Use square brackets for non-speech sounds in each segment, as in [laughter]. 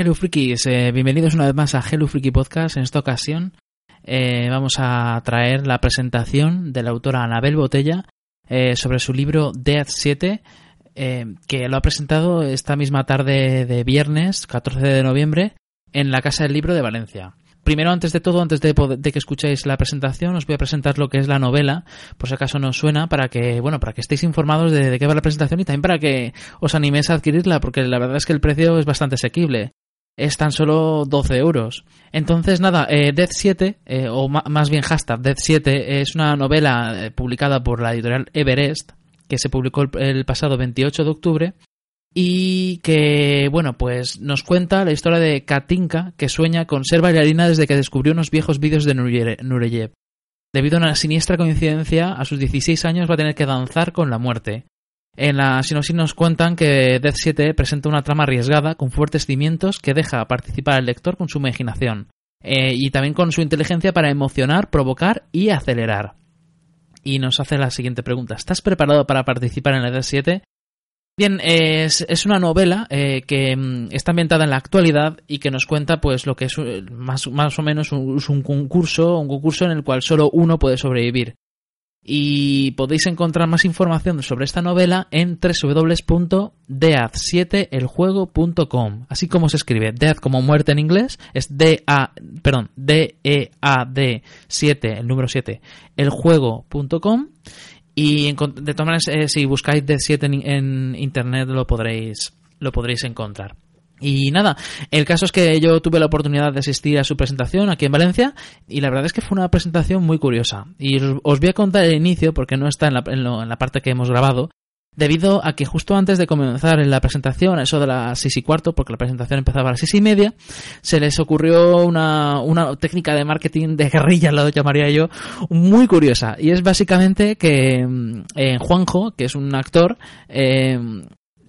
Hello Frikis, eh, bienvenidos una vez más a Hello Freaky Podcast. En esta ocasión eh, vamos a traer la presentación de la autora Anabel Botella eh, sobre su libro Death 7, que lo ha presentado esta misma tarde de viernes, 14 de noviembre, en la Casa del Libro de Valencia. Primero, antes de todo, antes de, que escuchéis la presentación, os voy a presentar lo que es la novela, por si acaso no suena, para que, bueno, para que estéis informados de, de qué va la presentación y también para que os animéis a adquirirla, porque la verdad es que el precio es bastante asequible es tan solo 12 euros. Entonces, nada, eh, Death 7, eh, o más bien hashtag Death 7, es una novela eh, publicada por la editorial Everest, que se publicó el, pasado 28 de octubre, y que, bueno, pues nos cuenta la historia de Katinka, que sueña con ser bailarina desde que descubrió unos viejos vídeos de Nureyev. Debido a una siniestra coincidencia, a sus 16 años va a tener que danzar con la muerte. En la sinopsis nos cuentan que Death 7 presenta una trama arriesgada con fuertes cimientos que deja participar al lector con su imaginación eh, y también con su inteligencia para emocionar, provocar y acelerar. Y nos hace la siguiente pregunta: ¿Estás preparado para participar en la Death 7? Bien, es, una novela eh, que mm, está ambientada en la actualidad y que nos cuenta pues lo que es eh, más, más o menos un, un concurso, un concurso en el cual solo uno puede sobrevivir y podéis encontrar más información sobre esta novela en www.dead7eljuego.com, así como se escribe Dead como muerte en inglés, es D A, perdón, D E A D 7, el número 7, eljuego.com y de todas maneras eh, si buscáis Dead 7 en, en internet lo podréis lo podréis encontrar. Y nada, el caso es que yo tuve la oportunidad de asistir a su presentación aquí en Valencia y la verdad es que fue una presentación muy curiosa. Y os voy a contar el inicio porque no está en la, en, la parte que hemos grabado, debido a que justo antes de comenzar en la presentación, eso de las seis y cuarto, porque la presentación empezaba a las seis y media, se les ocurrió una, una técnica de marketing de guerrilla, lo llamaría yo, muy curiosa. Y es básicamente que eh, Juanjo, que es un actor, eh,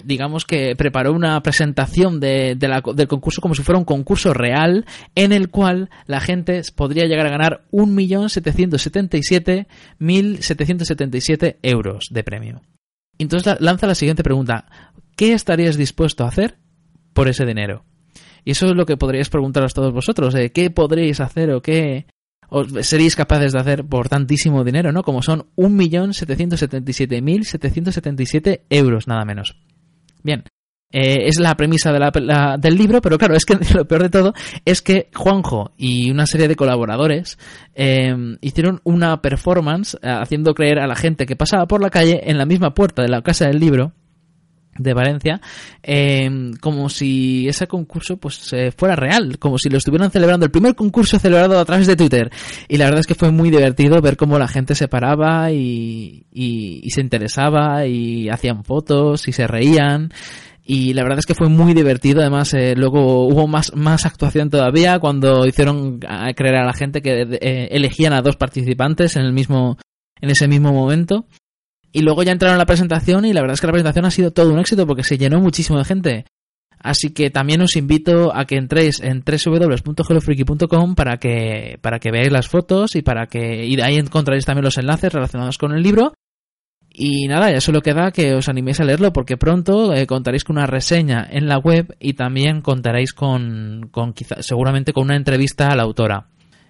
digamos que preparó una presentación de, del concurso como si fuera un concurso real en el cual la gente podría llegar a ganar 1.777.777 euros de premio. Entonces lanza la siguiente pregunta. ¿Qué estarías dispuesto a hacer por ese dinero? Y eso es lo que podríais preguntaros todos vosotros. ¿Qué podréis hacer o qué seréis capaces de hacer por tantísimo dinero, ¿no? Como son 1.777.777 euros, nada menos. Bien, eh, es la premisa del libro, pero claro, es que [laughs] lo peor de todo es que Juanjo y una serie de colaboradores eh, hicieron una performance eh, haciendo creer a la gente que pasaba por la calle en la misma puerta de la casa del libro de Valencia como si ese concurso pues fuera real como si lo estuvieran celebrando el primer concurso celebrado a través de Twitter y la verdad es que fue muy divertido ver cómo la gente se paraba y, y se interesaba y hacían fotos y se reían y la verdad es que fue muy divertido. Además, eh, luego hubo más, más actuación todavía cuando hicieron creer a la gente que eh, elegían a dos participantes en el mismo, en ese mismo momento. Y luego ya entraron a la presentación y la verdad es que la presentación ha sido todo un éxito porque se llenó muchísimo de gente. Así que también os invito a que entréis en www.hellofreaky.com para que, para que veáis las fotos y para que y ahí encontraréis también los enlaces relacionados con el libro y nada, ya solo queda que os animéis a leerlo porque pronto eh, contaréis con una reseña en la web y también contaréis con, con quizá, seguramente con una entrevista a la autora.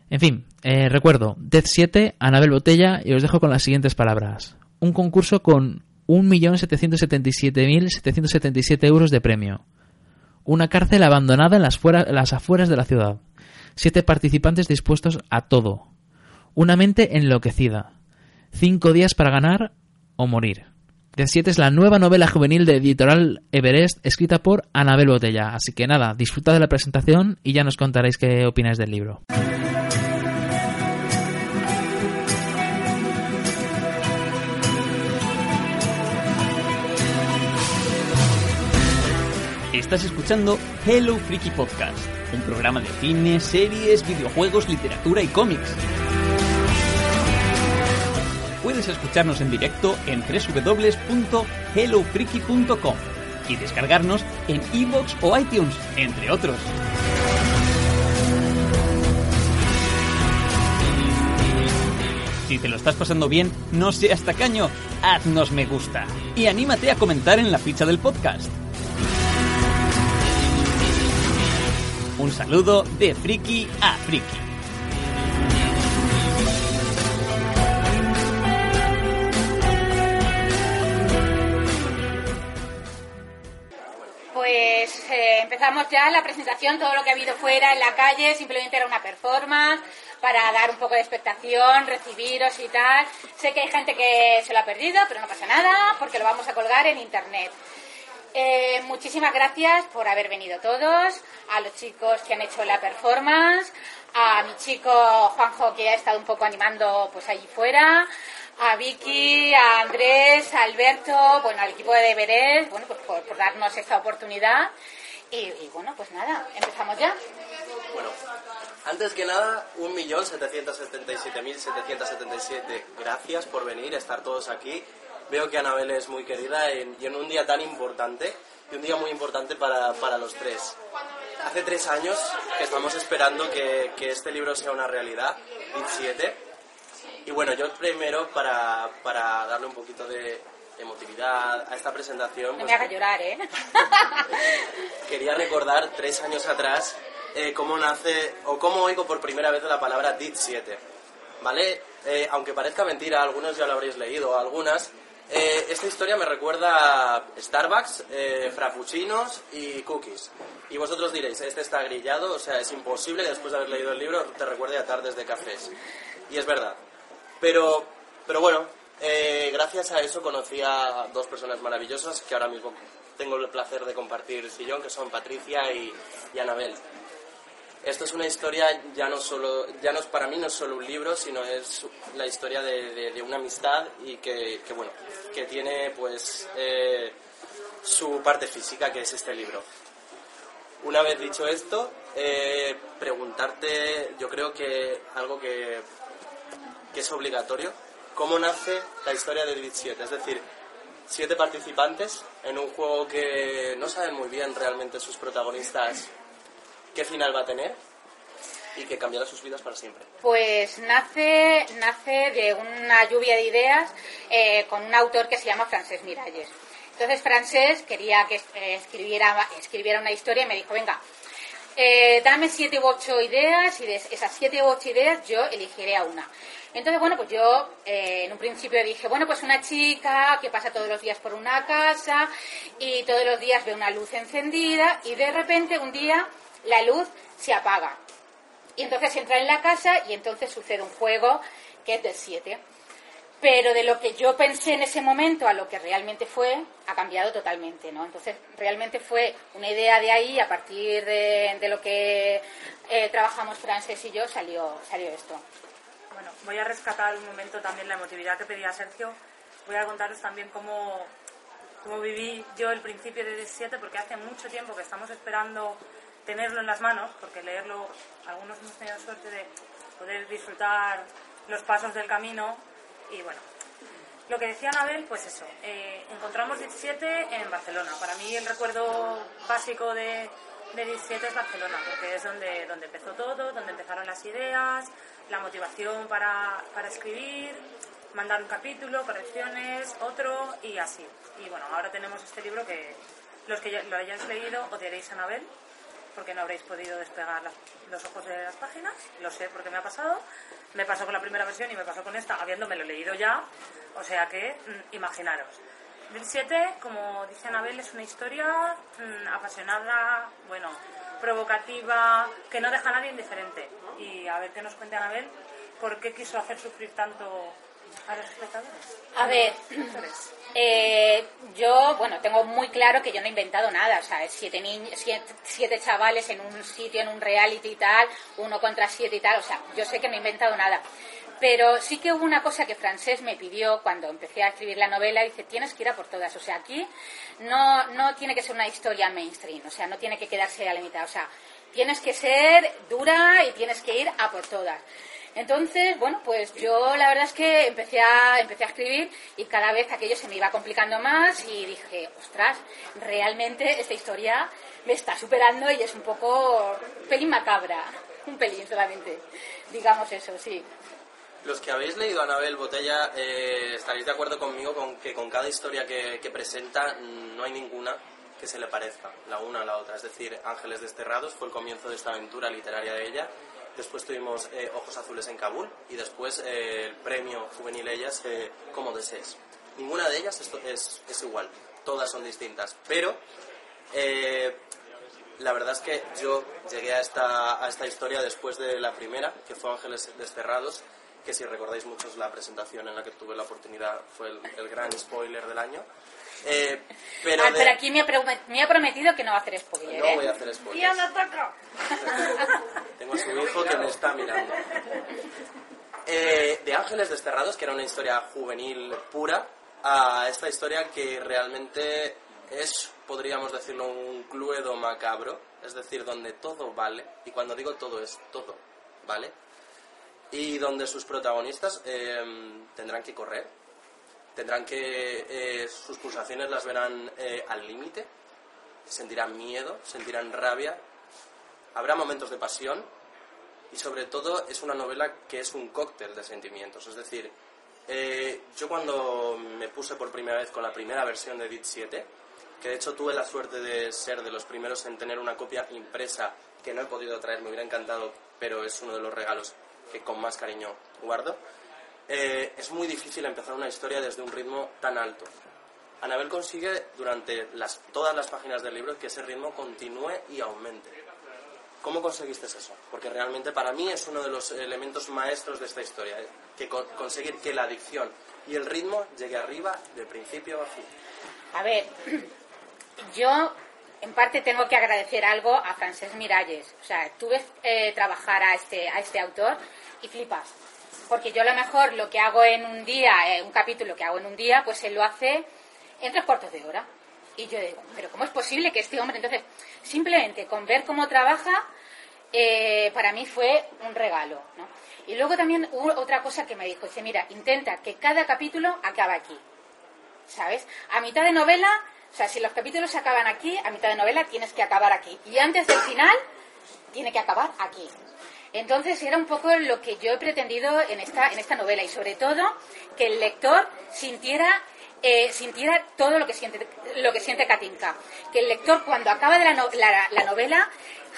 En fin, eh, recuerdo, Death 7, Anabel Botella y os dejo con las siguientes palabras. Un concurso con 1.777.777 euros de premio. Una cárcel abandonada en las, las afueras de la ciudad. Siete participantes dispuestos a todo. Una mente enloquecida. Cinco días para ganar o morir. De 7 es la nueva novela juvenil de editorial Everest escrita por Anabel Botella. Así que nada, disfruta de la presentación y ya nos contaréis qué opináis del libro. Estás escuchando Hello Freaky Podcast, un programa de cine, series, videojuegos, literatura y cómics. Puedes escucharnos en directo en www.hellofreaky.com y descargarnos en iVoox o iTunes, entre otros. Si te lo estás pasando bien, no seas tacaño, haznos me gusta y anímate a comentar en la ficha del podcast. Un saludo de friki a friki. Pues eh, empezamos ya la presentación, todo lo que ha habido fuera en la calle simplemente era una performance para dar un poco de expectación, recibiros y tal. Sé que hay gente que se lo ha perdido, pero no pasa nada porque lo vamos a colgar en internet. Eh, muchísimas gracias por haber venido todos, a los chicos que han hecho la performance, a mi chico Juanjo que ha estado un poco animando pues allí fuera, a Vicky, a Andrés, a Alberto, bueno, al equipo de deberes, bueno, pues por, por darnos esta oportunidad. Y, y bueno, pues nada, empezamos ya. Bueno, antes que nada, 1.777.777 gracias por venir, estar todos aquí. Veo que Anabel es muy querida en- y en un día tan importante, y un día muy importante para, para los tres. Hace tres años que estamos esperando que, que este libro sea una realidad, Bit 7. Y bueno, yo primero, para, para darle un poquito de emotividad a esta presentación, No pues, me hagas llorar, ¿eh? [laughs] quería recordar tres años atrás eh, cómo nace o cómo oigo por primera vez la palabra DIT 7. ¿Vale? Eh, aunque parezca mentira, algunos ya lo habréis leído, algunas. Eh, esta historia me recuerda a Starbucks, eh, frappuccinos y cookies. Y vosotros diréis, este está grillado, o sea, es imposible que después de haber leído el libro te recuerde a tardes de cafés. Y es verdad. Pero, pero bueno, eh, gracias a eso conocí a dos personas maravillosas que ahora mismo tengo el placer de compartir sillón, que son Patricia y, y Anabel. Esto es una historia ya no solo, ya no es para mí no es solo un libro, sino es la historia de, una amistad y que, bueno, que tiene pues eh, su parte física, que es este libro. Una vez dicho esto, eh, preguntarte, yo creo que algo que, es obligatorio, ¿cómo nace la historia de Divid 7? Es decir, siete participantes en un juego que no saben muy bien realmente sus protagonistas qué final va a tener y que cambiará sus vidas para siempre. Pues nace, nace de una lluvia de ideas eh, con un autor que se llama Francesc Miralles. Entonces Francesc quería que eh, escribiera, escribiera una historia y me dijo, venga, eh, dame siete u ocho ideas y de esas siete u ocho ideas yo elegiré a una. Entonces, bueno, pues yo eh, en un principio dije, bueno, pues una chica que pasa todos los días por una casa y todos los días ve una luz encendida y de repente un día la luz se apaga. Y entonces entra en la casa y entonces sucede un juego que es del 7. Pero de lo que yo pensé en ese momento a lo que realmente fue, ha cambiado totalmente, ¿no? Entonces, realmente fue una idea de ahí, a partir de, lo que eh, trabajamos Frances y yo, salió, salió esto. Bueno, voy a rescatar un momento también la emotividad que pedía Sergio. Voy a contaros también cómo, cómo viví yo el principio de 17, porque hace mucho tiempo que estamos esperando tenerlo en las manos, porque leerlo, algunos hemos tenido suerte de poder disfrutar los pasos del camino. Y bueno, lo que decía Anabel, pues eso, eh, encontramos 17 en Barcelona. Para mí el recuerdo básico de, de 17 es Barcelona, porque es donde, donde empezó todo, donde empezaron las ideas, la motivación para, para escribir, mandar un capítulo, correcciones, otro y así. Y bueno, ahora tenemos este libro que los que lo hayáis leído odiaréis a Anabel, porque no habréis podido despegar las- los ojos de las páginas, lo sé porque me ha pasado. Me pasó con la primera versión y me pasó con esta, habiéndomelo leído ya, o sea que mm, imaginaros. Bill 7, como dice Anabel, es una historia mm, apasionada, bueno, provocativa, que no deja a nadie indiferente. Y a ver qué nos cuente Anabel, ¿por qué quiso hacer sufrir tanto a ver. Eh, yo, bueno, tengo muy claro que yo no he inventado nada, o sea, siete, siete, siete chavales en un sitio, en un reality y tal, uno contra siete y tal, o sea, yo sé que no he inventado nada. Pero sí que hubo una cosa que Francés me pidió cuando empecé a escribir la novela, dice, tienes que ir a por todas. O sea, aquí no, no tiene que ser una historia mainstream, o sea, no tiene que quedarse a la mitad. O sea, tienes que ser dura y tienes que ir a por todas. Entonces, bueno, pues yo la verdad es que empecé a, escribir y cada vez aquello se me iba complicando más y dije, ostras, realmente esta historia me está superando y es un poco pelín macabra, un pelín solamente, digamos eso, sí. Los que habéis leído a Anabel Botella eh, estaréis de acuerdo conmigo con que con cada historia que presenta no hay ninguna que se le parezca la una a la otra. Es decir, Ángeles Desterrados fue el comienzo de esta aventura literaria de ella después tuvimos eh, Ojos Azules en Kabul y después eh, el premio juvenil Ellas eh, Como Desees. Ninguna de ellas es, es, es, igual, todas son distintas, pero la verdad es que yo llegué a esta, a esta historia después de la primera, que fue Ángeles Desterrados, que si recordáis muchos la presentación en la que tuve la oportunidad fue el, el gran spoiler del año. Eh, pero, ah, pero, aquí me ha, prometido que no va a hacer spoiler. No ¿eh? voy a hacer spoiler. ¡Ya me ataca! Tengo su hijo que me está mirando. Eh, de Ángeles Desterrados, que era una historia juvenil pura, a esta historia que realmente es, podríamos decirlo, un cluedo macabro, es decir, donde todo vale, y cuando digo todo es todo, ¿vale? Y donde sus protagonistas eh, tendrán que correr, tendrán que eh, sus pulsaciones las verán eh, al límite, sentirán miedo, sentirán rabia, habrá momentos de pasión y sobre todo es una novela que es un cóctel de sentimientos, es decir, eh, yo cuando me puse por primera vez con la primera versión de DIT 7, que de hecho tuve la suerte de ser de los primeros en tener una copia impresa que no he podido traer, me hubiera encantado, pero es uno de los regalos que con más cariño guardo, eh, es muy difícil empezar una historia desde un ritmo tan alto. Anabel consigue durante las, todas las páginas del libro que ese ritmo continúe y aumente. ¿Cómo conseguiste eso? Porque realmente para mí es uno de los elementos maestros de esta historia, ¿eh? que conseguir que la adicción y el ritmo llegue arriba de principio a fin. A ver, [clears throat] yo en parte tengo que agradecer algo a Francesc Miralles. O sea, tuve eh, trabajar a este, a este autor y flipas porque yo a lo mejor lo que hago en un día, eh, un capítulo que hago en un día, pues él lo hace en tres cuartos de hora. Y yo digo, pero ¿cómo es posible que este hombre, entonces, simplemente con ver cómo trabaja, eh, para mí fue un regalo, ¿no? Y luego también hubo otra cosa que me dijo, dice, mira, intenta que cada capítulo acabe aquí, ¿sabes? A mitad de novela, o sea, si los capítulos se acaban aquí, a mitad de novela tienes que acabar aquí. Y antes del final, tiene que acabar aquí. Entonces era un poco lo que yo he pretendido en esta, en esta novela y sobre todo que el lector sintiera eh, sintiera todo lo que siente lo que siente Katinka. Que el lector cuando acaba de la, la, novela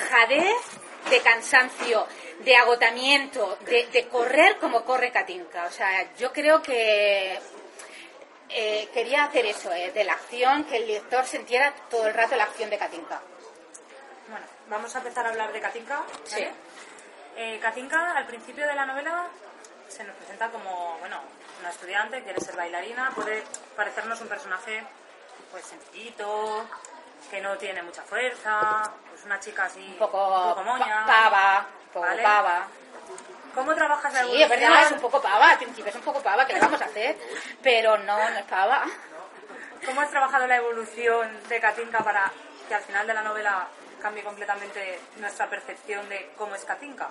jadee de cansancio, de agotamiento, de, correr como corre Katinka. O sea, yo creo que eh, quería hacer eso, eh, de la acción, que el lector sintiera todo el rato la acción de Katinka. Bueno, vamos a empezar a hablar de Katinka. Sí. Katinka, al principio de la novela, se nos presenta como, bueno, una estudiante, quiere ser bailarina, puede parecernos un personaje, pues, sencillito, que no tiene mucha fuerza, pues una chica así, un poco, un poco moña. pava, poco pava. ¿Cómo trabajas la? Sí, es verdad, es un poco pava, al principio es un poco pava, ¿qué le vamos a hacer? Pero no, no es pava. ¿Cómo has trabajado la evolución de Katinka para que al final de la novela cambie completamente nuestra percepción de cómo es Katinka?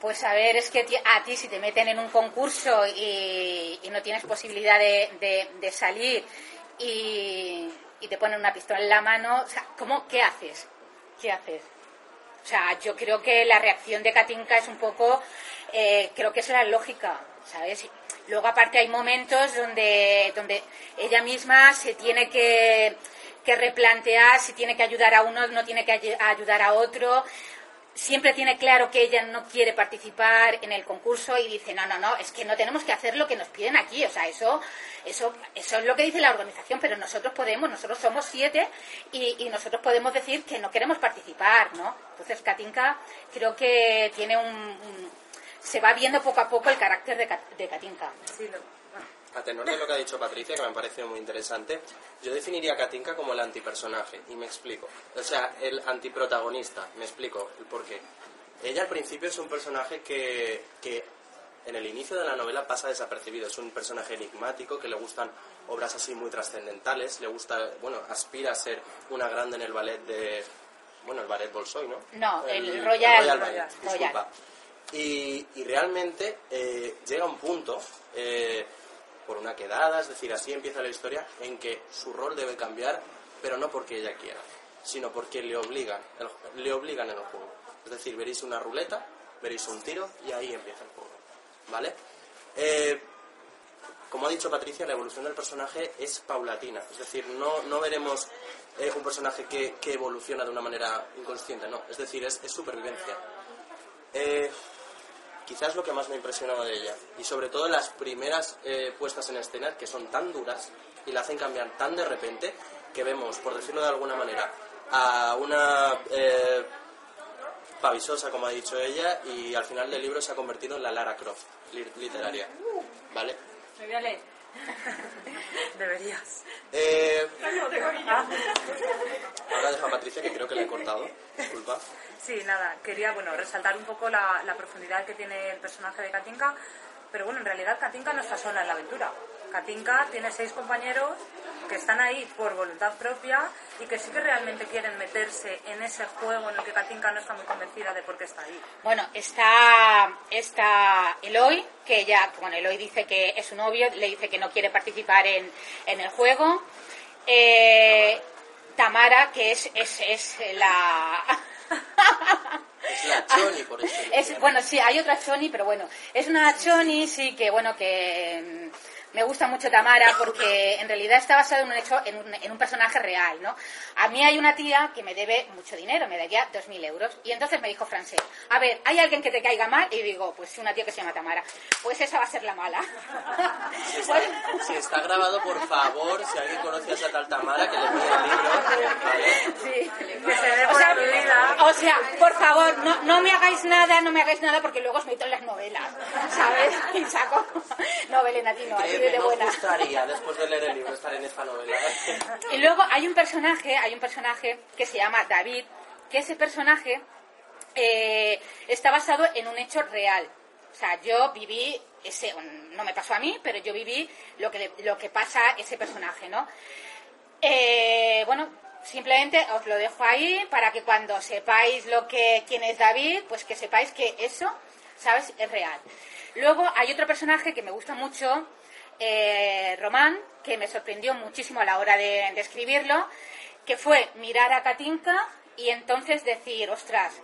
Pues a ver, es que a ti si te meten en un concurso y, no tienes posibilidad de, salir y, te ponen una pistola en la mano, o sea, ¿cómo, ¿qué haces? ¿Qué haces? O sea, yo creo que la reacción de Katinka es un poco, eh, creo que es la lógica, ¿sabes? Luego aparte hay momentos donde, donde ella misma se tiene que que replantear si tiene que ayudar a uno, no tiene que ayudar a otro. Siempre tiene claro que ella no quiere participar en el concurso y dice, no, no, no, es que no tenemos que hacer lo que nos piden aquí. O sea, eso, eso, eso es lo que dice la organización, pero nosotros podemos, nosotros somos siete y, nosotros podemos decir que no queremos participar, ¿no? Entonces, Katinka creo que tiene un, se va viendo poco a poco el carácter de, de Katinka. Sí, a tenor de lo que ha dicho Patricia, que me ha parecido muy interesante, yo definiría a Katinka como el antipersonaje, y me explico. O sea, el antiprotagonista, me explico el por qué. Ella al principio es un personaje que, que en el inicio de la novela pasa desapercibido. Es un personaje enigmático que le gustan obras así muy trascendentales, le gusta, bueno, aspira a ser una grande en el ballet de, bueno, el ballet Bolshoi, ¿no? No, el Royal- Ballet, Royal. disculpa. Y, y realmente eh, llega un punto, eh, por una quedada, es decir, así empieza la historia, en que su rol debe cambiar, pero no porque ella quiera, sino porque le obligan, le obligan en el juego. Es decir, veréis una ruleta, veréis un tiro y ahí empieza el juego. ¿Vale? Eh, como ha dicho Patricia, la evolución del personaje es paulatina. Es decir, no, no veremos eh, un personaje que, evoluciona de una manera inconsciente, no. Es decir, es, es supervivencia. Eh, quizás lo que más me ha impresionado de ella. Y sobre todo las primeras eh, puestas en escena, que son tan duras y la hacen cambiar tan de repente, que vemos, por decirlo de alguna manera, a una eh, pavisosa, como ha dicho ella, y al final del libro se ha convertido en la Lara Croft li- literaria. ¿Vale? [laughs] Deberías. Eh, Ah, ahora dejo a Patricia, que creo que le he cortado. Disculpa. Sí, nada, quería bueno, resaltar un poco la, la profundidad que tiene el personaje de Katinka, pero bueno, en realidad Katinka no está sola en la aventura. Katinka tiene seis compañeros que están ahí por voluntad propia y que sí que realmente quieren meterse en ese juego en el que Katinka no está muy convencida de por qué está ahí. Bueno, está, está Eloy, que ella, bueno, Eloy dice que es su novio, le dice que no quiere participar en, en el juego. Eh, Tamara, que es, es, es la... [laughs] Es la Choni, por eso. Es, bueno, sí, hay otra Choni, pero bueno, es una Choni, sí, que bueno, que me gusta mucho Tamara porque en realidad está basado en un hecho, en un, en un personaje real, ¿no? A mí hay una tía que me debe mucho dinero, me debía 2.000 euros, y entonces me dijo Francés, a ver, ¿hay alguien que te caiga mal? Y digo, pues sí, una tía que se llama Tamara, pues esa va a ser la mala. Si está, si está grabado, por favor, si alguien conoce a esa tal Tamara, que le pide el libro. Sí. Que se dé O sea, o sea, por favor, no, no me hagáis nada, no me hagáis nada porque luego os meto en las novelas, ¿sabes? Y saco no, así de buena. gustaría, después de leer el libro, estar en esta novela. [laughs] Y luego hay un personaje, hay un personaje que se llama David, que ese personaje eh, está basado en un hecho real. O sea, yo viví ese, no me pasó a mí, pero yo viví lo que lo que pasa a ese personaje, ¿no? Eh, bueno, simplemente os lo dejo ahí para que cuando sepáis lo que quién es David, pues que sepáis que eso, ¿sabes? Es real. Luego hay otro personaje que me gusta mucho, eh, Román, que me sorprendió muchísimo a la hora de, escribirlo, que fue mirar a Katinka y entonces decir, ostras,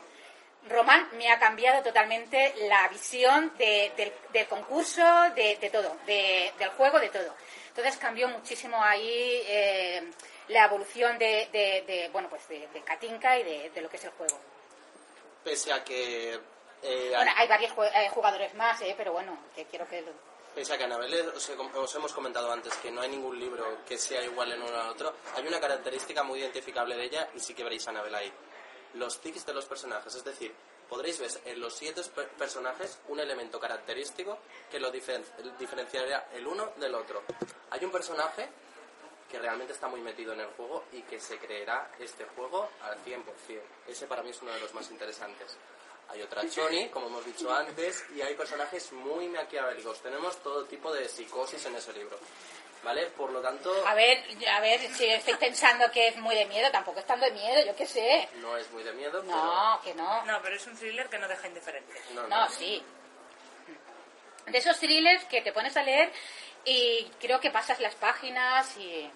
Román me ha cambiado totalmente la visión de- del, concurso, de, todo, de- del juego, de todo. Entonces cambió muchísimo ahí eh, la evolución de, bueno, pues de, Katinka y de, de lo que es el juego. Pese a que. Eh, Bueno, hay varios eh, jugadores más, eh, pero bueno, que quiero que. Pese a que Anabel, os, he- os hemos comentado antes que no hay ningún libro que sea igual en uno al otro, hay una característica muy identificable de ella y sí que veréis a Anabel ahí. Los tics de los personajes, es decir, podréis ver en los siete per- personajes un elemento característico que lo diferen- diferenciaría el uno del otro. Hay un personaje que realmente está muy metido en el juego y que se creerá este juego al 100%. Ese para mí es uno de los más interesantes. Hay otra Choni, como hemos dicho antes, y hay personajes muy maquiavélicos. Tenemos todo tipo de psicosis en ese libro. ¿Vale? Por lo tanto, A ver, a ver, si estoy pensando que es muy de miedo, tampoco es tan de miedo, yo qué sé. no es muy de miedo, No, que no. No, pero es un thriller que no deja indiferente. pero... No, sí. De esos thrillers que te pones a leer y creo que pasas las páginas y...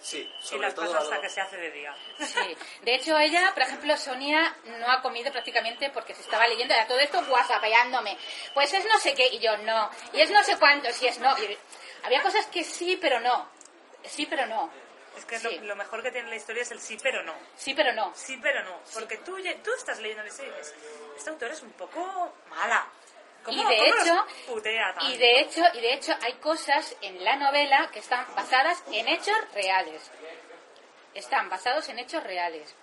Sí, Y sobre las todo hasta algo- que se hace de día. Sí. De hecho, ella, por ejemplo, Sonia no ha comido prácticamente porque se estaba leyendo era todo esto whatsappeándome. Pues es no sé qué, y yo no. Y es no sé cuánto, si es no. Y había cosas que sí, pero no. Sí, pero no. Es que Sí. lo, lo mejor que tiene la historia es el sí pero no. Sí, pero no. Sí pero no. Porque tú, tú estás leyendo y dices, esta autora es un poco mala. ¿Cómo, Y de cómo hecho, putea tanto? y de hecho, y de hecho hay cosas en la novela que están basadas en hechos reales. Están basados en hechos reales.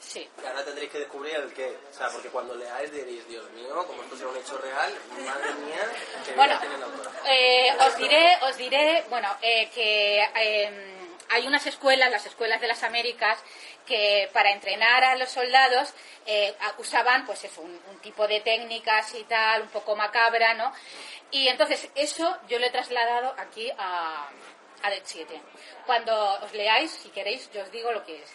Sí. Y ahora tendréis que descubrir el qué. O sea, porque cuando leáis diréis, Dios mío, como esto sea un hecho real, madre mía, que Bueno, vida tiene la autora. eh, os diré, os diré, bueno, eh, que eh, hay unas escuelas, las escuelas de las Américas, que para entrenar a los soldados eh, usaban pues eso, un, tipo de técnicas y tal, un poco macabra, ¿no? Y entonces eso yo lo he trasladado aquí a, a Dead 7. Cuando os leáis, si queréis, yo os digo lo que es.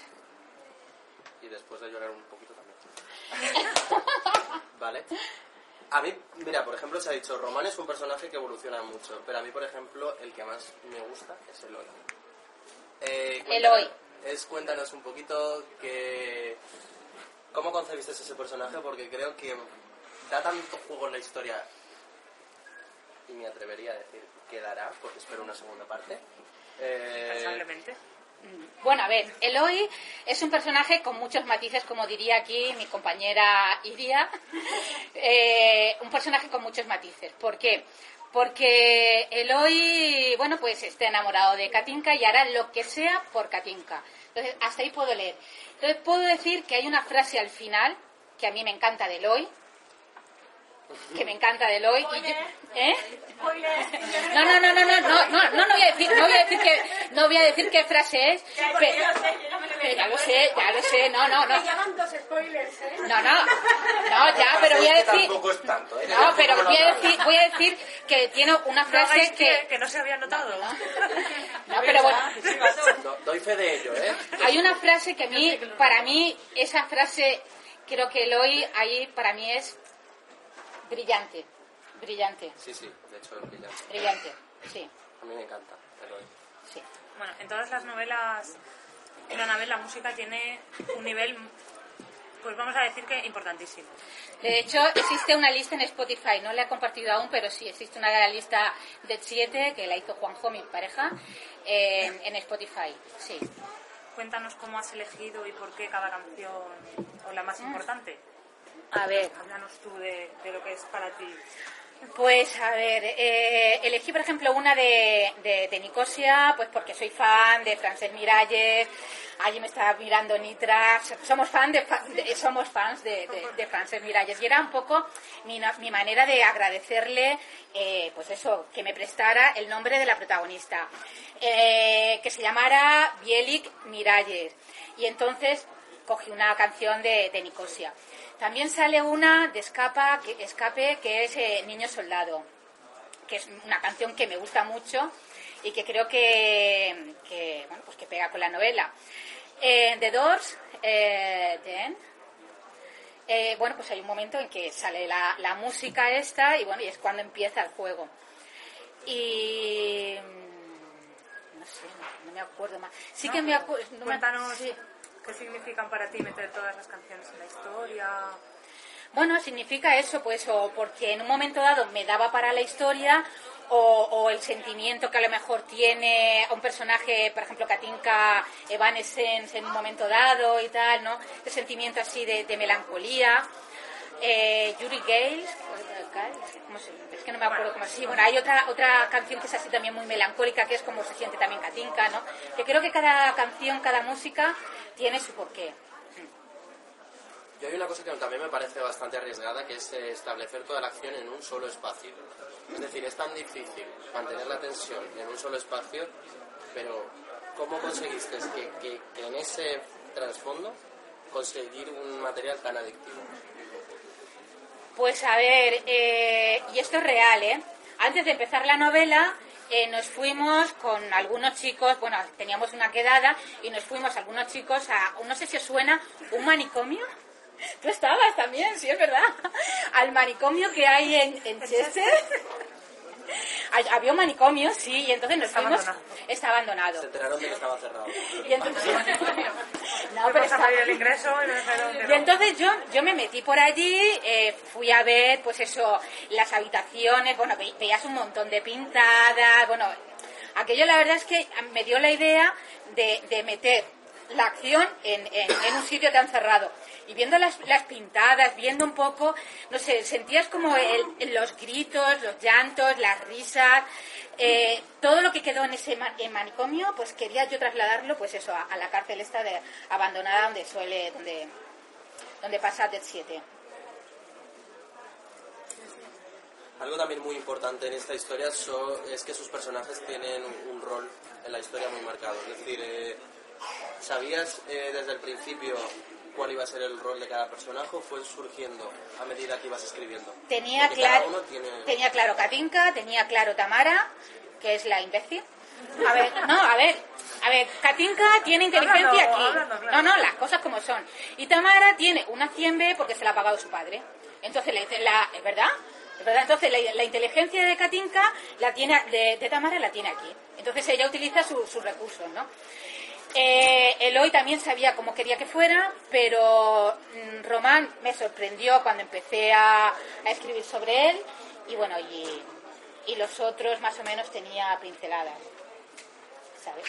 Y después de llorar un poquito también. [laughs] vale. A mí, mira, por ejemplo, se ha dicho, Román es un personaje que evoluciona mucho, pero a mí, por ejemplo, el que más me gusta es Eloy. Eh, Eloy. Es, cuéntanos un poquito que... ¿Cómo concebiste ese personaje? Porque creo que da tanto juego en la historia y me atrevería a decir que dará, porque espero una segunda parte. Eh, bueno, a ver, Eloy es un personaje con muchos matices, como diría aquí mi compañera Iria. [laughs] Eh, un personaje con muchos matices. ¿Por qué? Porque Eloy, bueno, pues está enamorado de Katinka y hará lo que sea por Katinka. Entonces, hasta ahí puedo leer. Entonces, puedo decir que hay una frase al final que a mí me encanta de Eloy, que me encanta de Eloy. ¿eh? No, no, no, no, no, no, no, no, voy a decir, no voy a decir que, no voy a decir qué frase es. Pero, ya lo sé, ya lo sé, no, no, no. spoilers, ¿eh? No, no, no, ya, pero voy a decir. No, pero voy a decir, voy a decir que tiene una frase que. Que no se había notado. No, pero bueno. Doy fe de ello, ¿eh? Hay una frase que a mí, para mí, esa frase, creo que Eloy ahí para mí es brillante. Brillante. Sí, sí, de hecho es brillante. Brillante, sí. A mí me encanta, pero... Sí. Bueno, en todas las novelas, en la novela la música tiene un nivel, pues vamos a decir que importantísimo. De hecho, existe una lista en Spotify, no la he compartido aún, pero sí existe una lista de siete que la hizo Juanjo, mi pareja, en Spotify, sí. Cuéntanos cómo has elegido y por qué cada canción, o la más mm. importante. A ver. Háblanos tú de, lo que es para ti. Pues a ver, eh, elegí por ejemplo una de, de, Nicosia, pues porque soy fan de Frances Miralles, allí me estaba mirando Nitra, somos, fan de, somos fans de, de, Frances Miralles y era un poco mi, mi manera de agradecerle, eh, pues eso, que me prestara el nombre de la protagonista, eh, que se llamara Bielik Miralles y entonces cogí una canción de, de Nicosia. También sale una de Escapa, que, Escape, que es eh, Niño Soldado, que es una canción que me gusta mucho y que creo que, bueno, pues que pega con la novela. Eh, The Doors, eh, eh, bueno, pues hay un momento en que sale la, la, música esta y bueno, y es cuando empieza el juego. Y mm, no sé, no, me acuerdo más. Sí que me acuerdo. cuéntanos, ¿Qué significan para ti meter todas las canciones en la historia? Bueno, significa eso, pues, o porque en un momento dado me daba para la historia, o, el sentimiento que a lo mejor tiene un personaje, por ejemplo, Katinka Evanescence en un momento dado y tal, ¿no? El sentimiento así de, melancolía. Eh, Yuri Gales, es que no me acuerdo cómo se Bueno, hay otra, otra canción que es así también muy melancólica, que es como se siente también Katinka, ¿no? Que creo que cada canción, cada música tiene su porqué. Yo hay una cosa que también me parece bastante arriesgada, que es eh, establecer toda la acción en un solo espacio. Es decir, es tan difícil mantener la tensión en un solo espacio, pero ¿cómo conseguiste que, en ese trasfondo conseguir un material tan adictivo? Pues a ver, eh, y esto es real, ¿eh? Antes de empezar la novela, eh, nos fuimos con algunos chicos, bueno, teníamos una quedada y nos fuimos algunos chicos a, no sé si os suena, un manicomio. [laughs] Tú estabas también, sí, es verdad. [laughs] Al manicomio que hay en, en Chester. Había un manicomio, sí, y entonces nos fuimos. Está abandonado. Se enteraron de que estaba cerrado. Y entonces. [laughs] no, pero está... el ingreso y, entonces yo, yo me metí por allí, eh, fui a ver, pues eso, las habitaciones, bueno, veías un montón de pintadas, bueno, aquello la verdad es que me dio la idea de, de meter la acción en, en, un sitio tan cerrado. Y viendo las, las, pintadas, viendo un poco, no sé, sentías como el, los gritos, los llantos, las risas, eh, todo lo que quedó en ese manicomio, pues quería yo trasladarlo, pues eso, a, la cárcel esta de, abandonada donde suele, donde, donde pasa Dead 7. Algo también muy importante en esta historia so- es que sus personajes tienen un, un rol en la historia muy marcado. Es decir, eh, ¿sabías eh, desde el principio cuál iba a ser el rol de cada personaje o fue surgiendo a medida que ibas escribiendo? Tenía claro, tiene... tenía claro Katinka, tenía claro Tamara, que es la imbécil. A ver, no, a ver, a ver, Katinka tiene inteligencia aquí. claro. No, no, las cosas como son. Y Tamara tiene una 100B porque se la ha pagado su padre. Entonces, la, la- ¿es verdad? ¿Es verdad? Entonces, la, la inteligencia de Katinka, la tiene, de, de Tamara la tiene aquí. Entonces, ella utiliza su- sus recursos, ¿no? Eh, Eloy también sabía cómo quería que fuera, pero mm, Román me sorprendió cuando empecé a, escribir sobre él y bueno, y, y los otros más o menos tenía pinceladas, ¿sabes?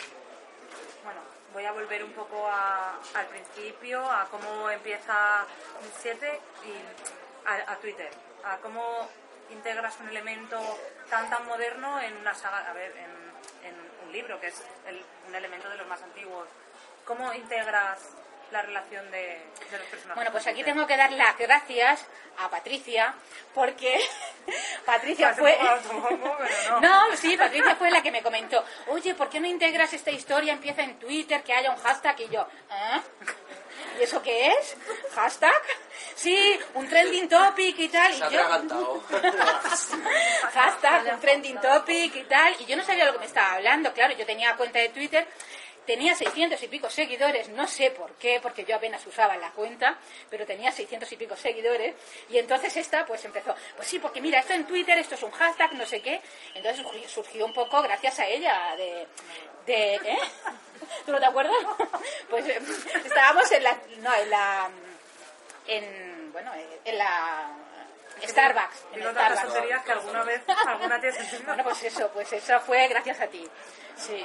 Bueno, voy a volver un poco a- al principio, a cómo empieza el 7 y a, Twitter, a cómo integras un elemento tan tan moderno en una saga, a ver, en un libro que es el- un elemento de los más antiguos. ¿Cómo integras la relación de, de los personajes? Bueno, pues aquí tengo que dar las gracias a Patricia, porque [laughs] Patricia fue... no. [laughs] No, sí, Patricia fue la que me comentó, oye, ¿por qué no integras esta historia? Empieza en Twitter, que haya un hashtag y yo, ¿eh? ¿Y eso qué es? ¿Hashtag? Sí, un trending topic y tal. Y ha yo, atragantado. hashtag, [laughs] un trending topic y tal. Y yo no sabía lo que me estaba hablando. Claro, yo tenía cuenta de Twitter, tenía 600 y pico seguidores, no sé por qué, porque yo apenas usaba la cuenta, pero tenía 600 y pico seguidores. Y entonces esta, pues empezó, pues sí, porque mira, esto en Twitter, esto es un hashtag, no sé qué. Entonces surgi- surgió un poco gracias a ella, de. de ¿eh? ¿Tú no te acuerdas? [laughs] Pues eh, estábamos en la. No, en la. En. Bueno, en la. Starbucks. En Digo tantas tonterías que alguna vez alguna sentido. [laughs] Bueno, pues eso, pues eso fue gracias a ti. Sí.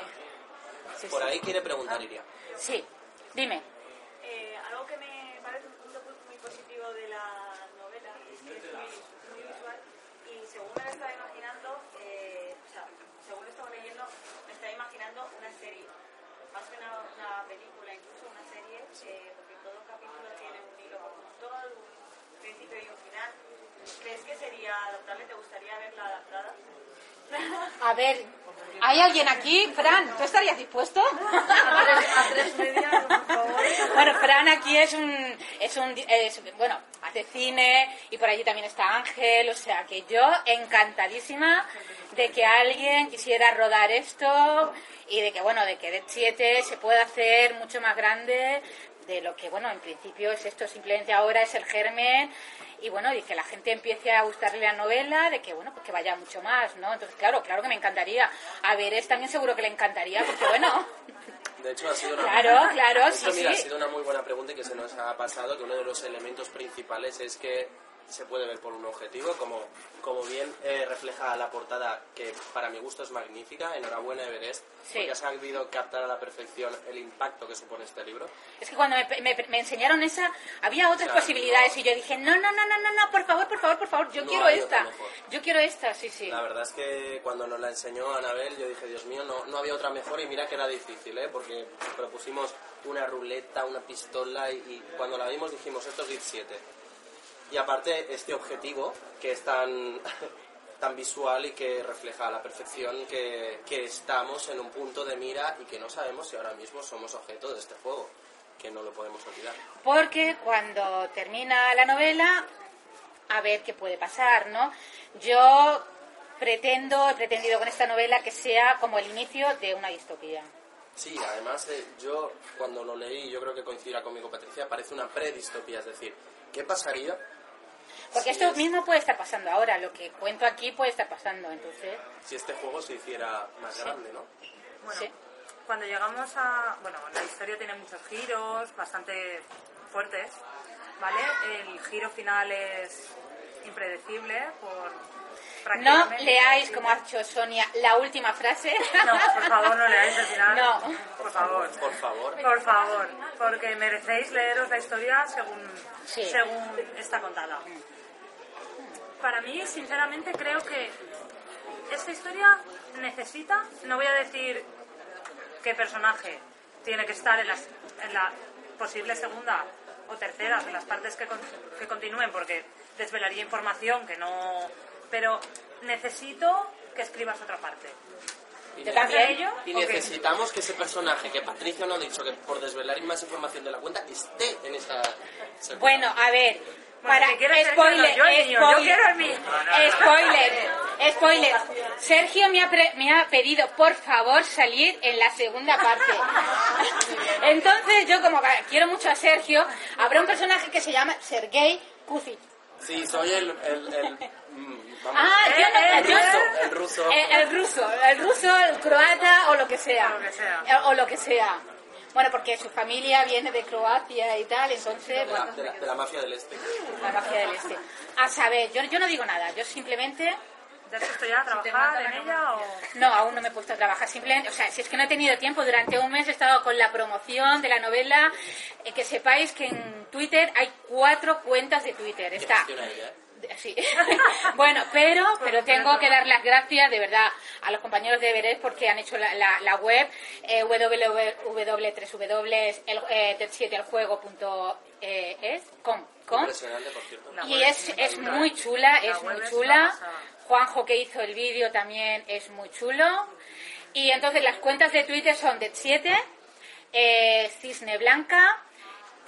Sí, Por sí. ahí quiere preguntar Iria. Sí. Dime. Eh, algo que me parece un punto muy positivo de la novela es que es muy, muy visual y según me lo estaba imaginando, eh, o sea, según lo estaba leyendo, me estaba imaginando una serie, más que una, una película, incluso una serie, eh, porque todo capítulo tiene un hilo conductor, un principio y un final. ¿Crees que sería adaptable? ¿Te gustaría verla adaptada? A ver, ¿hay alguien aquí? Fran, ¿tú estarías dispuesto? [laughs] A tres medias, por favor. Bueno, Fran aquí es un, es un, es- bueno, hace cine y por allí también está Ángel, o sea que yo encantadísima de que alguien quisiera rodar esto y de que, bueno, de que Dead 7 se pueda hacer mucho más grande de lo que, bueno, en principio es esto, simplemente ahora es el germen y bueno, y que la gente empiece a gustarle la novela, de que, bueno, pues que vaya mucho más, ¿no? Entonces, claro, claro que me encantaría. A ver, es también seguro que le encantaría, porque bueno, De hecho, ha sido una, Claro, claro, sí, mira, sí. ha sido una muy buena pregunta y que se nos ha pasado que uno de los elementos principales es que se puede ver por un objetivo, como, como bien eh, refleja la portada, que para mi gusto es magnífica. Enhorabuena, Everest, Sí. porque has sabido captar a la perfección el impacto que supone este libro. Es que cuando me, me- me enseñaron esa, había otras O sea, posibilidades no- y yo dije, no, no, no, no, no, no, por favor, por favor, por favor, yo No quiero esta. Yo quiero esta, sí, sí. La verdad es que cuando nos la enseñó Anabel, yo dije, Dios mío, no, no había otra mejor y mira que era difícil, ¿eh? porque propusimos una ruleta, una pistola y, y cuando la vimos dijimos, esto es Git 7. Y aparte, este objetivo, que es tan, [laughs] tan visual y que refleja a la perfección que, que estamos en un punto de mira y que no sabemos si ahora mismo somos objeto de este juego, que no lo podemos olvidar. Porque cuando termina la novela, a ver qué puede pasar, ¿no? Yo pretendo, he pretendido con esta novela que sea como el inicio de una distopía. Sí, además eh, yo cuando lo leí, yo creo que coincidirá conmigo Patricia, parece una predistopía, es decir, ¿qué pasaría? Porque esto es- mismo puede estar pasando ahora, lo que cuento aquí puede estar pasando, entonces, si este juego se hiciera más grande, ¿no? Bueno, sí. cuando llegamos a... Bueno, la historia tiene muchos giros, bastante fuertes, ¿vale? El giro final es impredecible por... No leáis, como ha hecho Sonia, la última frase. [laughs] No, por favor, no leáis el final. No. Por favor. Por favor. Por favor, porque merecéis leeros la historia según, Sí. según está contada. Para mí, sinceramente, creo que esta historia necesita, no voy a decir qué personaje tiene que estar en, las, en la posible segunda o tercera, en las partes que, con- que continúen, porque desvelaría información que no, pero necesito que escribas otra parte. Y, también. ello? y necesitamos que ese personaje, que Patricia no ha dicho que por desvelar más información de la cuenta, esté en secuela. Bueno, a ver. Para spoiler, yo, yo el mío, yo spoiler, quiero el mío. spoiler, spoiler. Sergio me ha, pre- me ha pedido por favor salir en la segunda parte. [laughs] Entonces yo como quiero mucho a Sergio, habrá un personaje que se llama Sergei Kuzic. Sí, soy el... el, el- mm, vamos, Ah, yo no, Eh, el yo- ruso, el ruso. Eh, el ruso, el ruso, el croata o lo que sea. O lo que sea. Eh, O lo que sea. Bueno, porque su familia viene de Croacia y tal, entonces, de, la, bueno, de la- de la mafia del este. la mafia del este. A saber, yo, yo no digo nada, yo simplemente, ¿Ya has puesto ya a trabajar en ella o...? no, aún no me he puesto a trabajar, simplemente, o sea, si es que no he tenido tiempo, durante un mes he estado con la promoción de la novela, eh, que sepáis que en Twitter hay cuatro cuentas de Twitter, está... gestiona ella, ¿eh? Sí. [laughs] bueno, pero, pero tengo que dar las gracias de verdad a los compañeros de Everest porque han hecho la, la, la web eh, www.del7eljuego.es com, com. Y es, es muy chula, La es muy chula. Juanjo que hizo el vídeo también es muy chulo. Y entonces las cuentas de Twitter son de 7 eh, Cisne Blanca,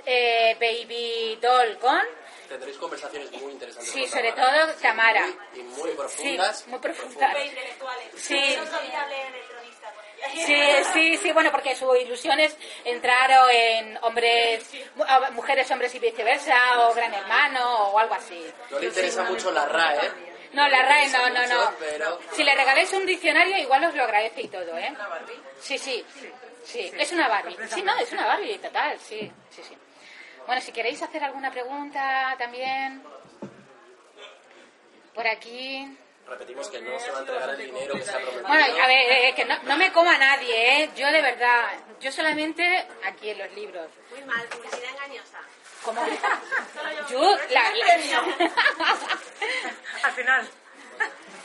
eh, Baby Doll Gone, Tendréis conversaciones muy interesantes. Sí, con sobre Tamara. todo Tamara. Muy- y muy profundas. Sí, muy profundas. Súper intelectuales. Sí. Sí, sí, sí, bueno, porque su ilusión es entrar o en hombres, mujeres, hombres y viceversa, o Gran Hermano, o algo así. No le interesa mucho la RAE, ¿eh? No, la RAE no, no, no. pero- Si le regaláis un diccionario, igual os lo agradece y todo, ¿eh? Sí, sí, sí, es una Barbie. Sí, no, es una Barbie, total, sí, sí, sí. Bueno, si queréis hacer alguna pregunta también, por aquí. Repetimos que no se va a entregar el dinero que se ha prometido. Bueno, a ver, eh, que no, no me coma nadie, ¿eh? Yo de verdad, yo solamente aquí en los libros. Muy mal, publicidad engañosa. Como [laughs] yo, la, la- [laughs] Al final.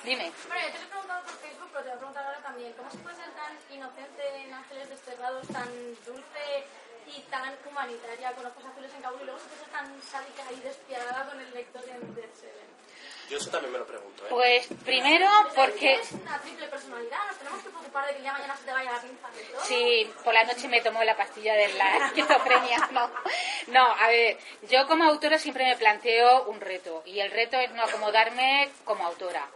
dime. Bueno, yo te lo he preguntado por Facebook, pero te voy a preguntar ahora también. ¿Cómo se puede ser tan inocente en Ángeles Desterrados, tan dulce y tan humanitaria con ojos azules en Kabul y luego se ser tan sádica y despiadada con el lector en Dead Seven? Yo eso también me lo pregunto, ¿eh? Pues primero porque Es una triple personalidad, nos tenemos que preocupar de que de mañana se te vaya la pinza de todo. Sí, por la noche me tomó la pastilla de la [laughs] esquizofrenia. No, no, a ver, yo como autora siempre me planteo un reto y el reto es no acomodarme como autora,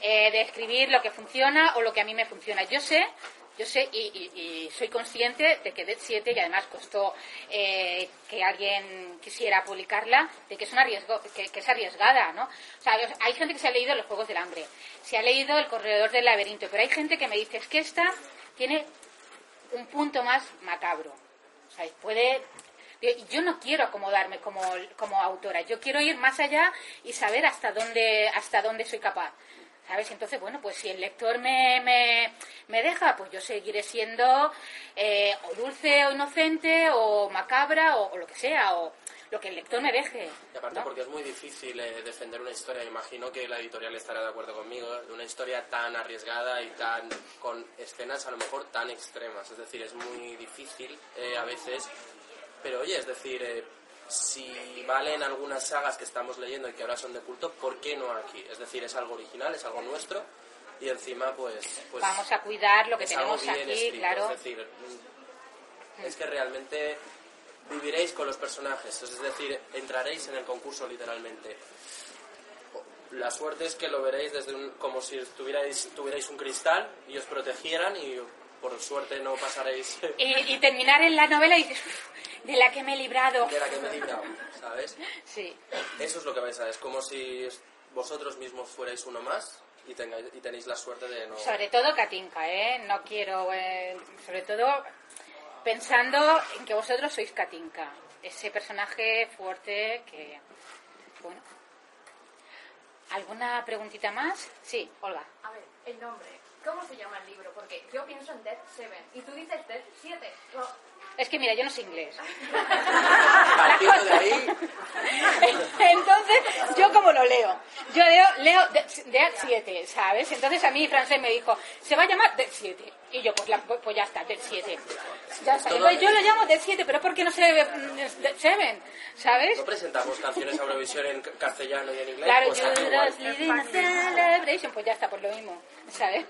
eh, de escribir lo que funciona o lo que a mí me funciona. Yo sé, yo sé y, soy consciente de que Dead 7, y además costó eh, que alguien quisiera publicarla, de que es, una arriesgo, que, que es arriesgada, ¿no? O sea, hay gente que se ha leído Los Juegos del Hambre, se ha leído El Corredor del Laberinto, pero hay gente que me dice, es que esta tiene un punto más macabro. O sea, puede... Yo no quiero acomodarme como, como autora, yo quiero ir más allá y saber hasta dónde, hasta dónde soy capaz. ¿Sabes? Entonces, bueno, pues si el lector me, me, me deja, pues yo seguiré siendo eh, o dulce o inocente o macabra o, o lo que sea, o lo que el lector me deje. Y aparte ¿no? porque es muy difícil eh, defender una historia, imagino que la editorial estará de acuerdo conmigo, de una historia tan arriesgada y tan con escenas a lo mejor tan extremas. Es decir, es muy difícil eh, a veces, pero oye, es decir, eh, si valen algunas sagas que estamos leyendo y que ahora son de culto, ¿por qué no aquí? Es decir, es algo original, es algo nuestro y encima pues... pues Vamos a cuidar lo que tenemos bien aquí, escrito, claro. Es decir, es que realmente viviréis con los personajes, es decir, entraréis en el concurso literalmente. La suerte es que lo veréis desde un, como si tuvierais, tuvierais un cristal y os protegieran y por suerte no pasaréis de Y, y terminar en la novela y dices, "Uf, de la que me he librado. la que me he librado, ¿sabes? Sí. Eso es lo que vais a ver, es como si vosotros mismos fuerais uno más y, tengáis, y tenéis la suerte de no... Sobre todo Katinka, ¿eh? No quiero, eh, sobre todo pensando en que vosotros sois Katinka, ese personaje fuerte que, bueno. ¿Alguna preguntita más? Sí, Olga. A ver, el nombre. ¿Cómo se llama el libro? Porque yo pienso en Dead Seven y tú dices Dead 7. Es que mira, yo no sé inglés. [laughs] Partiendo de ahí, [laughs] Entonces, ¿yo cómo lo leo? yo leo, leo Dead 7, ¿sabes? Entonces a mí francés me dijo, se va a llamar Dead 7. Y yo, pues, la- pues ya está, Dead 7. Ya está. Entonces yo lo llamo Dead 7, pero ¿por qué no se mm, Dead 7? ¿Sabes? No presentamos canciones a Eurovisión en castellano y en inglés. Claro, pues a celebration, pues ya está, pues lo mismo, ¿sabes?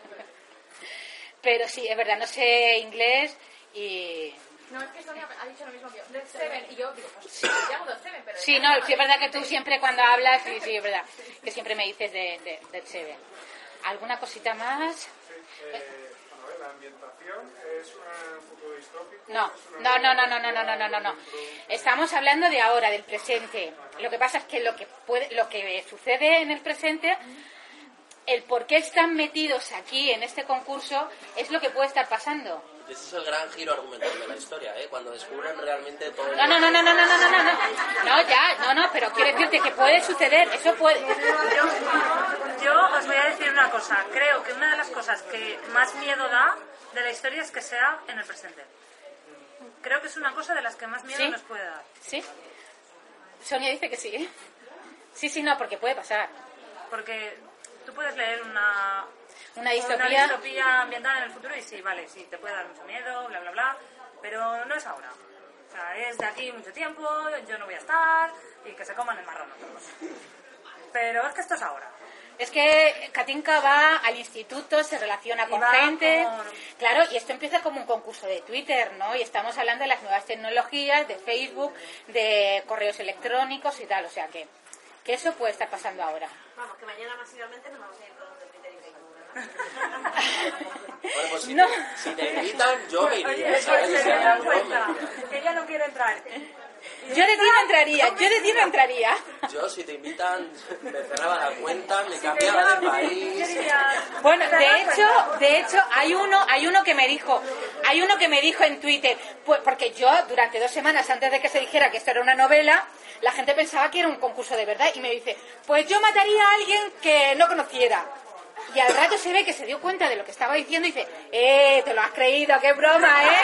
Pero sí, es verdad, no sé inglés y... No, es que Sonia ha dicho lo mismo que yo. Seven. Y yo digo, pues sí, yo llamo Dead Seven, pero. Sí, no, sí, es verdad que tú siempre cuando hablas, sí, sí, es verdad, que siempre me dices de, de, Seven. ¿Alguna cosita más? Eh, a ver, la ambientación es un futuro distópico. No, es una- no, no, no, no, no, no, no, no, no, no. Estamos hablando de ahora, del presente. Lo que pasa es que lo que puede, lo que sucede en el presente, el por qué están metidos aquí en este concurso, es lo que puede estar pasando. Ese es el gran giro argumental de la historia, ¿eh? Cuando descubren realmente todo. el- No, no, no, no, no, no, no, no, no, no, ya, no, no, pero quiero decirte que puede suceder, eso puede. Yo os voy a decir una cosa. Creo que una de las cosas que más miedo da de la historia es que sea en el presente. Creo que es una cosa de las que más miedo ¿Sí? nos puede dar. ¿Sí? Sonia dice que sí, ¿eh? Sí, sí, no, porque puede pasar. Porque tú puedes leer una, Una una distopía. distopía ambiental en el futuro y sí, vale, sí, te puede dar mucho miedo, bla, bla, bla, pero no es ahora. O sea, es de aquí mucho tiempo, yo no voy a estar y que se coman el marrón a todos. Pero es que esto es ahora. Es que Katinka va al instituto, se relaciona con gente. con- Claro, y esto empieza como un concurso de Twitter, ¿no? Y estamos hablando de las nuevas tecnologías, de Facebook, de correos electrónicos y tal. O sea que, que eso puede estar pasando ahora. Vamos, que mañana masivamente nos vamos a ir todos de Twitter y Facebook. Bueno, pues si, No. te, si te invitan, yo me iría, Oye, ¿sabes? yo me iría. ella no quiere entrar. Yo de ti no entraría, yo de ti no entraría. Yo, si te invitan, me cerraba la cuenta, me cambiaba de país. Bueno, de hecho, de hecho hay uno, hay uno que me dijo, hay uno que me dijo en Twitter, pues porque yo durante dos semanas antes de que se dijera que esto era una novela, la gente pensaba que era un concurso de verdad y me dice, pues yo mataría a alguien que no conociera. Y al rato se ve que se dio cuenta de lo que estaba diciendo y dice, eh, te lo has creído, qué broma, ¿eh?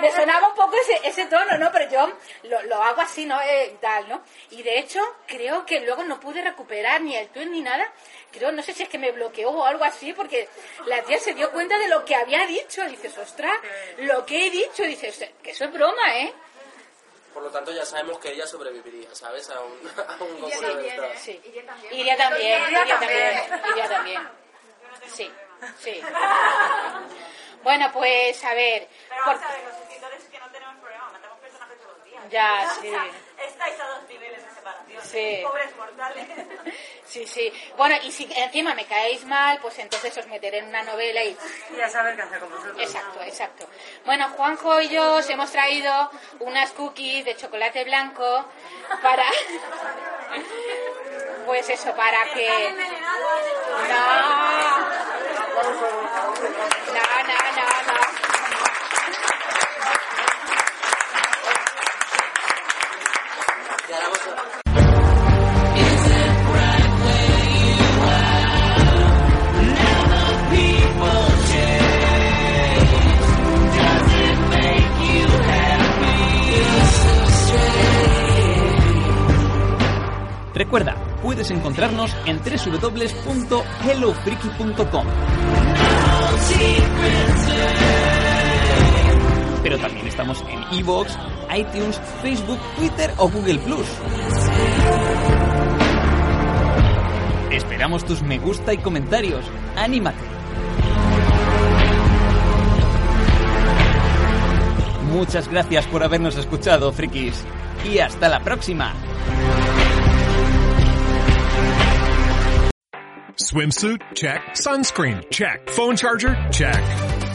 Me sonaba un poco ese, ese tono, ¿no? Pero yo lo, lo hago así, ¿no? Eh, tal, ¿no? Y de hecho, creo que luego no pude recuperar ni el tweet ni nada. Creo, no sé si es que me bloqueó o algo así, porque la tía se dio cuenta de lo que había dicho. Dices, ostras, lo que he dicho. Dices, que eso es broma, ¿eh? Por lo tanto, ya sabemos que ella sobreviviría, ¿sabes? A un, [laughs] a un concurso de también, estos. Sí. Iría también. Iría también, Iría iría también. también, iría también. Sí, sí. [laughs] Bueno, pues a ver. Pero por- vamos a ver, los escritores que no tenemos problema, matamos personajes Ya, [laughs] O sí. sea, estáis a dos niveles de separación. Sí. Pobres mortales. [laughs] Sí, sí. Bueno, y si encima me caéis mal, pues entonces os meteré en una novela y... Y a saber qué hacer con vosotros. Exacto, exacto. Bueno, Juanjo y yo os hemos traído unas cookies de chocolate blanco para... [laughs] Pues eso, para que... No. No, no, no, no. Y ahora vos- Recuerda, puedes encontrarnos en www.hellofreaky.com. Pero también estamos en iVoox, iTunes, Facebook, Twitter o Google Plus. Esperamos tus me gusta y comentarios. ¡Anímate! Muchas gracias por habernos escuchado, frikis. Y hasta la próxima. Swimsuit? Check. Sunscreen? Check. Phone charger? Check.